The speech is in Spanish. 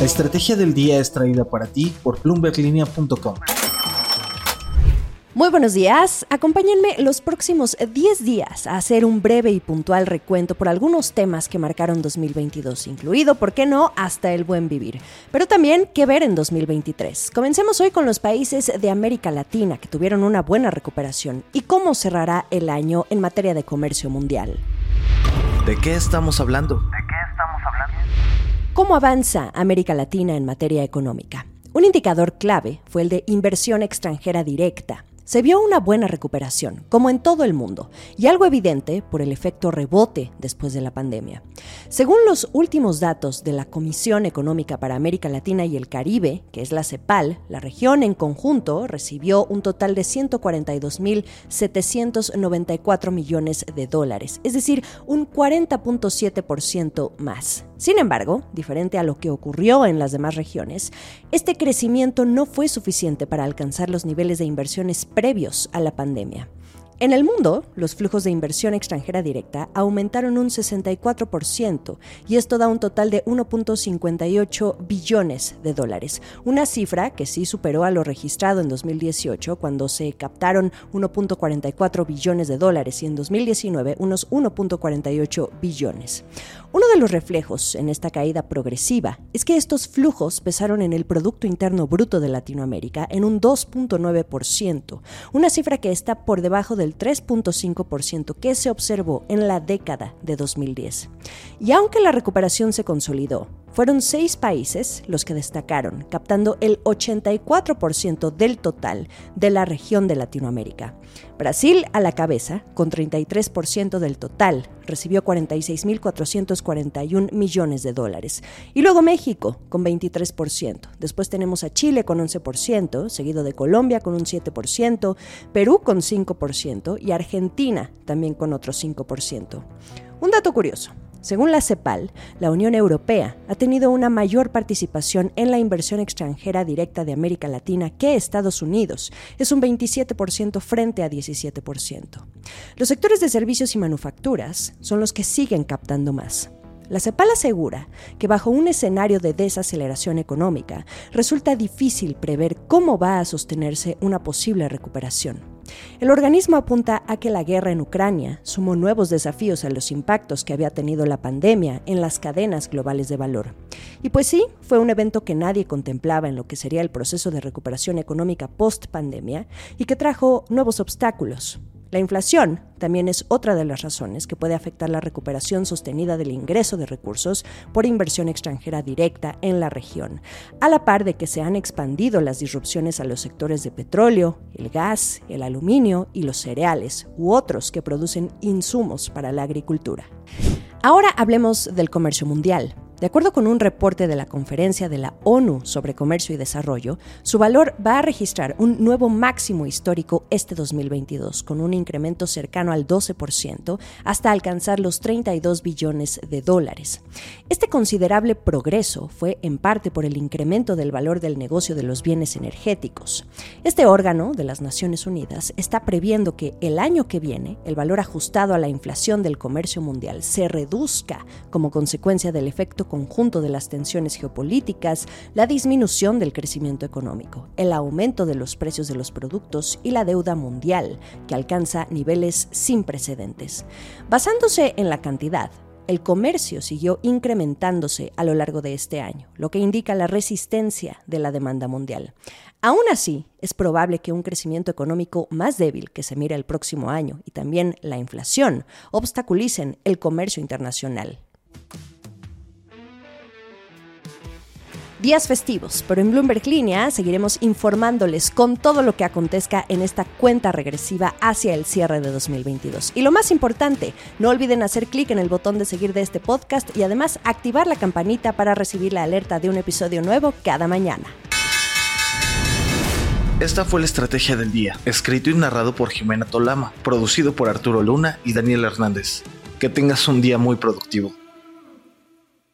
La estrategia del día es traída para ti por bloomberglinea.com. Muy buenos días, acompáñenme los próximos 10 días a hacer un breve y puntual recuento por algunos temas que marcaron 2022, incluido, ¿por qué no?, hasta el buen vivir, pero también qué ver en 2023. Comencemos hoy con los países de América Latina que tuvieron una buena recuperación y cómo cerrará el año en materia de comercio mundial. ¿De qué estamos hablando? ¿Cómo avanza América Latina en materia económica? Un indicador clave fue el de inversión extranjera directa, se vio una buena recuperación, como en todo el mundo, y algo evidente por el efecto rebote después de la pandemia. Según los últimos datos de la Comisión Económica para América Latina y el Caribe, que es la CEPAL, la región en conjunto recibió un total de 142.794 millones de dólares, es decir, un 40.7% más. Sin embargo, diferente a lo que ocurrió en las demás regiones, este crecimiento no fue suficiente para alcanzar los niveles de inversiones previos a la pandemia. En el mundo, los flujos de inversión extranjera directa aumentaron un 64% y esto da un total de 1.58 billones de dólares, una cifra que sí superó a lo registrado en 2018 cuando se captaron 1.44 billones de dólares y en 2019 unos 1.48 billones. Uno de los reflejos en esta caída progresiva es que estos flujos pesaron en el Producto Interno Bruto de Latinoamérica en un 2.9%, una cifra que está por debajo del 3.5% que se observó en la década de 2010. Y aunque la recuperación se consolidó, fueron seis países los que destacaron, captando el 84% del total de la región de Latinoamérica. Brasil a la cabeza, con 33% del total, recibió 46.441 millones de dólares. Y luego México, con 23%. Después tenemos a Chile con 11%, seguido de Colombia con un 7%, Perú con 5% y Argentina también con otro 5%. Un dato curioso. Según la CEPAL, la Unión Europea ha tenido una mayor participación en la inversión extranjera directa de América Latina que Estados Unidos. Es un 27% frente a 17%. Los sectores de servicios y manufacturas son los que siguen captando más. La CEPAL asegura que bajo un escenario de desaceleración económica resulta difícil prever cómo va a sostenerse una posible recuperación. El organismo apunta a que la guerra en Ucrania sumó nuevos desafíos a los impactos que había tenido la pandemia en las cadenas globales de valor. Y pues sí, fue un evento que nadie contemplaba en lo que sería el proceso de recuperación económica post-pandemia y que trajo nuevos obstáculos, la inflación también es otra de las razones que puede afectar la recuperación sostenida del ingreso de recursos por inversión extranjera directa en la región, a la par de que se han expandido las disrupciones a los sectores de petróleo, el gas, el aluminio y los cereales, u otros que producen insumos para la agricultura. Ahora hablemos del comercio mundial. De acuerdo con un reporte de la Conferencia de la ONU sobre Comercio y Desarrollo, su valor va a registrar un nuevo máximo histórico este 2022, con un incremento cercano al 12% hasta alcanzar los 32 billones de dólares. Este considerable progreso fue en parte por el incremento del valor del negocio de los bienes energéticos. Este órgano de las Naciones Unidas está previendo que el año que viene el valor ajustado a la inflación del comercio mundial se reduzca como consecuencia del efecto conjunto de las tensiones geopolíticas, la disminución del crecimiento económico, el aumento de los precios de los productos y la deuda mundial, que alcanza niveles sin precedentes. Basándose en la cantidad, el comercio siguió incrementándose a lo largo de este año, lo que indica la resistencia de la demanda mundial. Aún así, es probable que un crecimiento económico más débil que se mira el próximo año y también la inflación obstaculicen el comercio internacional. Días festivos, pero en Bloomberg Línea seguiremos informándoles con todo lo que acontezca en esta cuenta regresiva hacia el cierre de 2022. Y lo más importante, no olviden hacer clic en el botón de seguir de este podcast y además activar la campanita para recibir la alerta de un episodio nuevo cada mañana. Esta fue la estrategia del día, escrito y narrado por Jimena Tolama, producido por Arturo Luna y Daniel Hernández. Que tengas un día muy productivo.